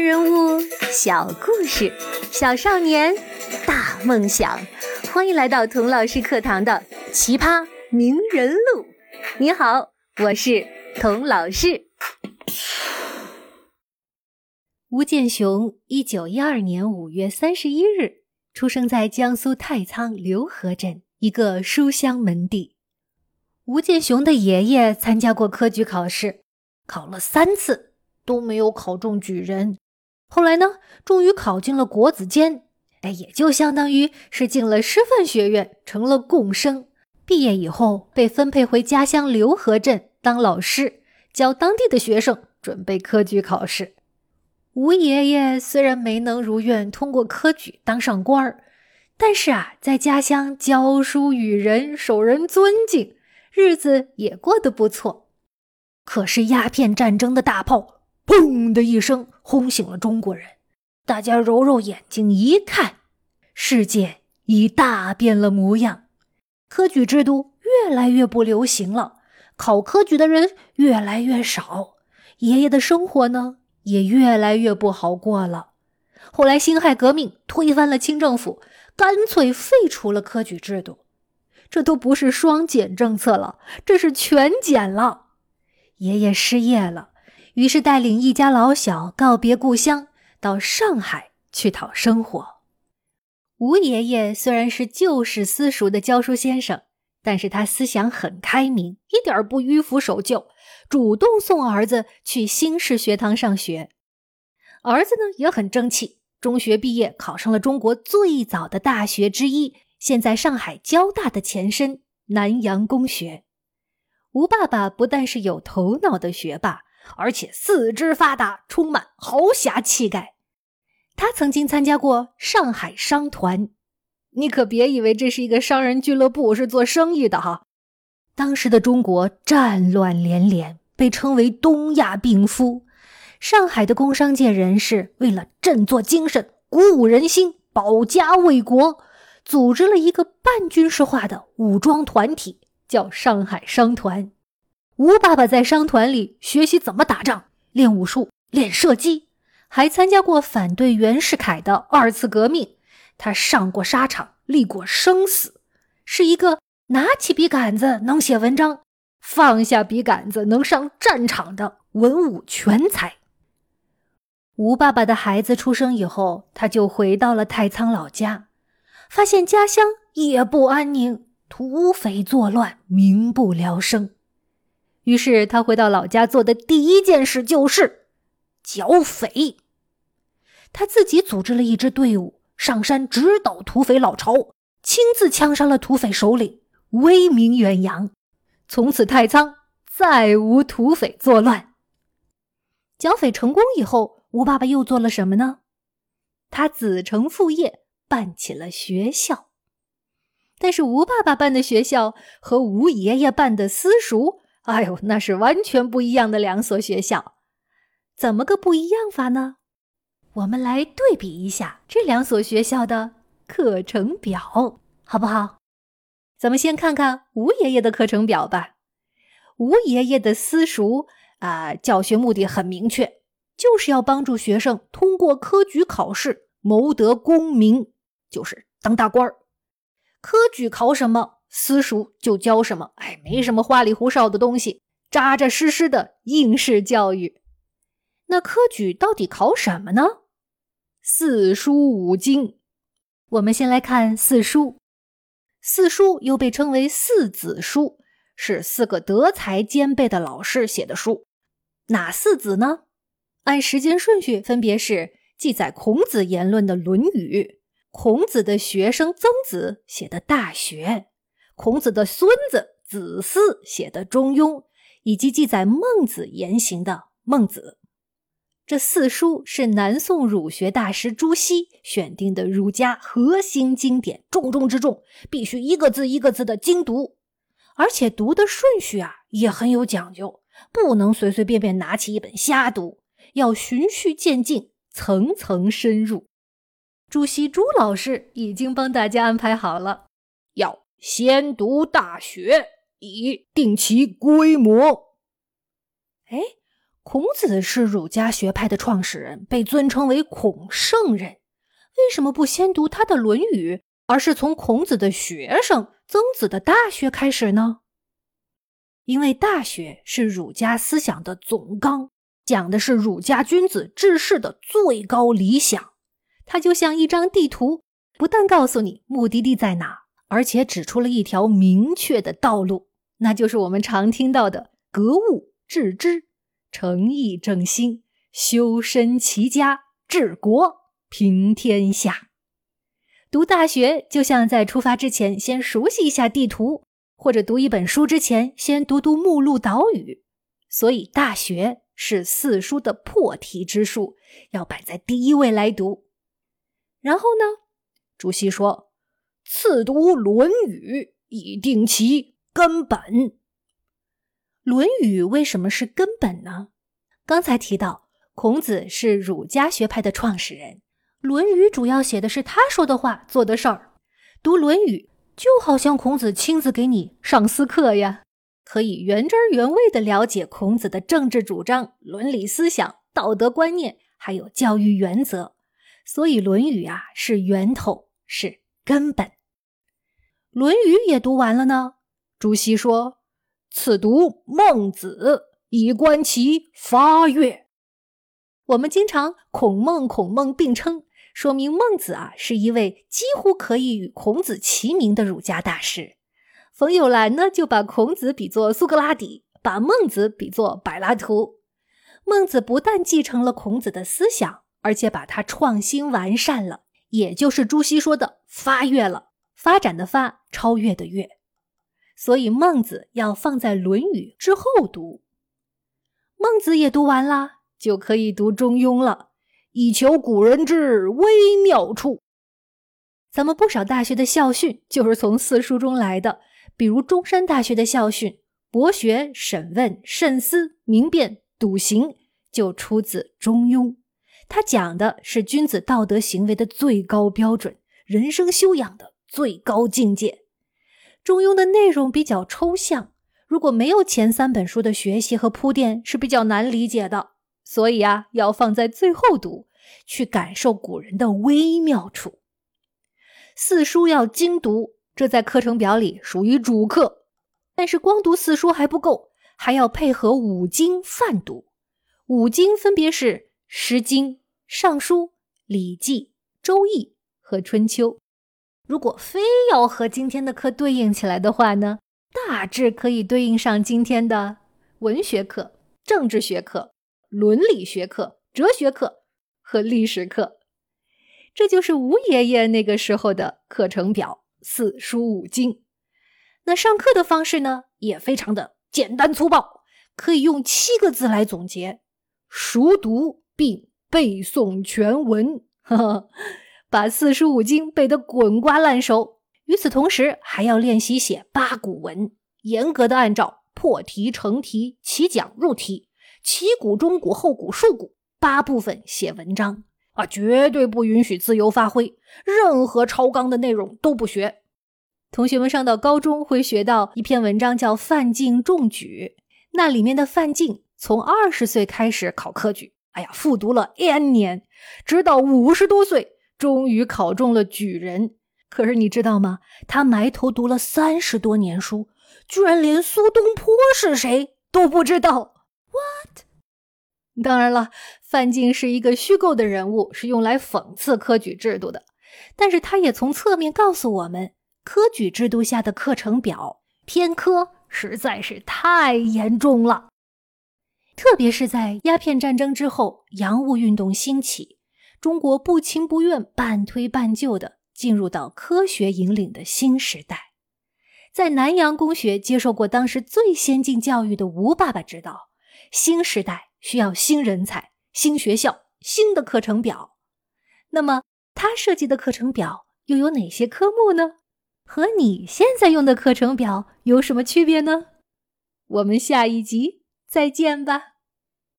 人物小故事，小少年大梦想。欢迎来到童老师课堂的《奇葩名人录》。你好，我是童老师。吴健雄，一九一二年五月三十一日出生在江苏太仓浏河镇一个书香门第。吴健雄的爷爷参加过科举考试，考了三次。都没有考中举人，后来呢，终于考进了国子监，哎，也就相当于是进了师范学院，成了贡生。毕业以后被分配回家乡浏河镇当老师，教当地的学生准备科举考试。吴爷爷虽然没能如愿通过科举当上官儿，但是啊，在家乡教书育人，受人尊敬，日子也过得不错。可是鸦片战争的大炮。砰的一声，轰醒了中国人。大家揉揉眼睛一看，世界已大变了模样。科举制度越来越不流行了，考科举的人越来越少。爷爷的生活呢，也越来越不好过了。后来辛亥革命推翻了清政府，干脆废除了科举制度。这都不是双减政策了，这是全减了。爷爷失业了。于是带领一家老小告别故乡，到上海去讨生活。吴爷爷虽然是旧式私塾的教书先生，但是他思想很开明，一点不迂腐守旧，主动送儿子去新式学堂上学。儿子呢也很争气，中学毕业考上了中国最早的大学之一，现在上海交大的前身南洋公学。吴爸爸不但是有头脑的学霸。而且四肢发达，充满豪侠气概。他曾经参加过上海商团，你可别以为这是一个商人俱乐部，是做生意的哈。当时的中国战乱连连，被称为“东亚病夫”。上海的工商界人士为了振作精神、鼓舞人心、保家卫国，组织了一个半军事化的武装团体，叫上海商团。吴爸爸在商团里学习怎么打仗，练武术，练射击，还参加过反对袁世凯的二次革命。他上过沙场，历过生死，是一个拿起笔杆子能写文章，放下笔杆子能上战场的文武全才。吴爸爸的孩子出生以后，他就回到了太仓老家，发现家乡也不安宁，土匪作乱，民不聊生。于是他回到老家做的第一件事就是剿匪。他自己组织了一支队伍上山直捣土匪老巢，亲自枪杀了土匪首领，威名远扬。从此太仓再无土匪作乱。剿匪成功以后，吴爸爸又做了什么呢？他子承父业，办起了学校。但是吴爸爸办的学校和吴爷爷办的私塾。哎呦，那是完全不一样的两所学校，怎么个不一样法呢？我们来对比一下这两所学校的课程表，好不好？咱们先看看吴爷爷的课程表吧。吴爷爷的私塾啊，教学目的很明确，就是要帮助学生通过科举考试，谋得功名，就是当大官儿。科举考什么？私塾就教什么，哎，没什么花里胡哨的东西，扎扎实实的应试教育。那科举到底考什么呢？四书五经。我们先来看四书。四书又被称为四子书，是四个德才兼备的老师写的书。哪四子呢？按时间顺序，分别是记载孔子言论的《论语》，孔子的学生曾子写的《大学》。孔子的孙子子嗣写的《中庸》，以及记载孟子言行的《孟子》，这四书是南宋儒学大师朱熹选定的儒家核心经典，重中之重，必须一个字一个字的精读，而且读的顺序啊也很有讲究，不能随随便便拿起一本瞎读，要循序渐进，层层深入。朱熹朱老师已经帮大家安排好了，要。先读《大学》，以定其规模。哎，孔子是儒家学派的创始人，被尊称为孔圣人。为什么不先读他的《论语》，而是从孔子的学生曾子的《大学》开始呢？因为《大学》是儒家思想的总纲，讲的是儒家君子治世的最高理想。它就像一张地图，不但告诉你目的地在哪，而且指出了一条明确的道路，那就是我们常听到的“格物致知、诚意正心、修身齐家、治国”。平天下，读大学就像在出发之前先熟悉一下地图，或者读一本书之前先读读目录导语。所以，大学是四书的破题之术，要摆在第一位来读。然后呢，朱熹说：“次读《论语》，以定其根本。”《论语》为什么是根本呢？刚才提到，孔子是儒家学派的创始人。《论语》主要写的是他说的话、做的事儿。读《论语》就好像孔子亲自给你上私课呀，可以原汁原味的了解孔子的政治主张、伦理思想、道德观念，还有教育原则。所以，《论语》啊是源头，是根本。《论语》也读完了呢。朱熹说：“此读孟子，以观其发跃。”我们经常孔孟孔孟并称。说明孟子啊是一位几乎可以与孔子齐名的儒家大师。冯友兰呢就把孔子比作苏格拉底，把孟子比作柏拉图。孟子不但继承了孔子的思想，而且把他创新完善了，也就是朱熹说的“发跃了”，发展的发，超越的越。所以孟子要放在《论语》之后读。孟子也读完了，就可以读《中庸》了。以求古人之微妙处。咱们不少大学的校训就是从四书中来的，比如中山大学的校训“博学、审问、慎思、明辨、笃行”就出自《中庸》，它讲的是君子道德行为的最高标准，人生修养的最高境界。《中庸》的内容比较抽象，如果没有前三本书的学习和铺垫，是比较难理解的。所以啊，要放在最后读，去感受古人的微妙处。四书要精读，这在课程表里属于主课。但是光读四书还不够，还要配合五经泛读。五经分别是《诗经》《尚书》《礼记》《周易》和《春秋》。如果非要和今天的课对应起来的话呢，大致可以对应上今天的文学课、政治学课。伦理学课、哲学课和历史课，这就是吴爷爷那个时候的课程表，四书五经。那上课的方式呢，也非常的简单粗暴，可以用七个字来总结：熟读并背诵全文，呵呵，把四书五经背得滚瓜烂熟。与此同时，还要练习写八股文，严格的按照破题、成题、起讲、入题。起股、中股、后股、竖股八部分写文章啊，绝对不允许自由发挥，任何超纲的内容都不学。同学们上到高中会学到一篇文章，叫《范进中举》，那里面的范进从二十岁开始考科举，哎呀，复读了 N 年，直到五十多岁，终于考中了举人。可是你知道吗？他埋头读了三十多年书，居然连苏东坡是谁都不知道。What？当然了，范进是一个虚构的人物，是用来讽刺科举制度的。但是他也从侧面告诉我们，科举制度下的课程表偏科实在是太严重了。特别是在鸦片战争之后，洋务运动兴起，中国不情不愿、半推半就的进入到科学引领的新时代。在南洋公学接受过当时最先进教育的吴爸爸知道。新时代需要新人才、新学校、新的课程表。那么，他设计的课程表又有哪些科目呢？和你现在用的课程表有什么区别呢？我们下一集再见吧。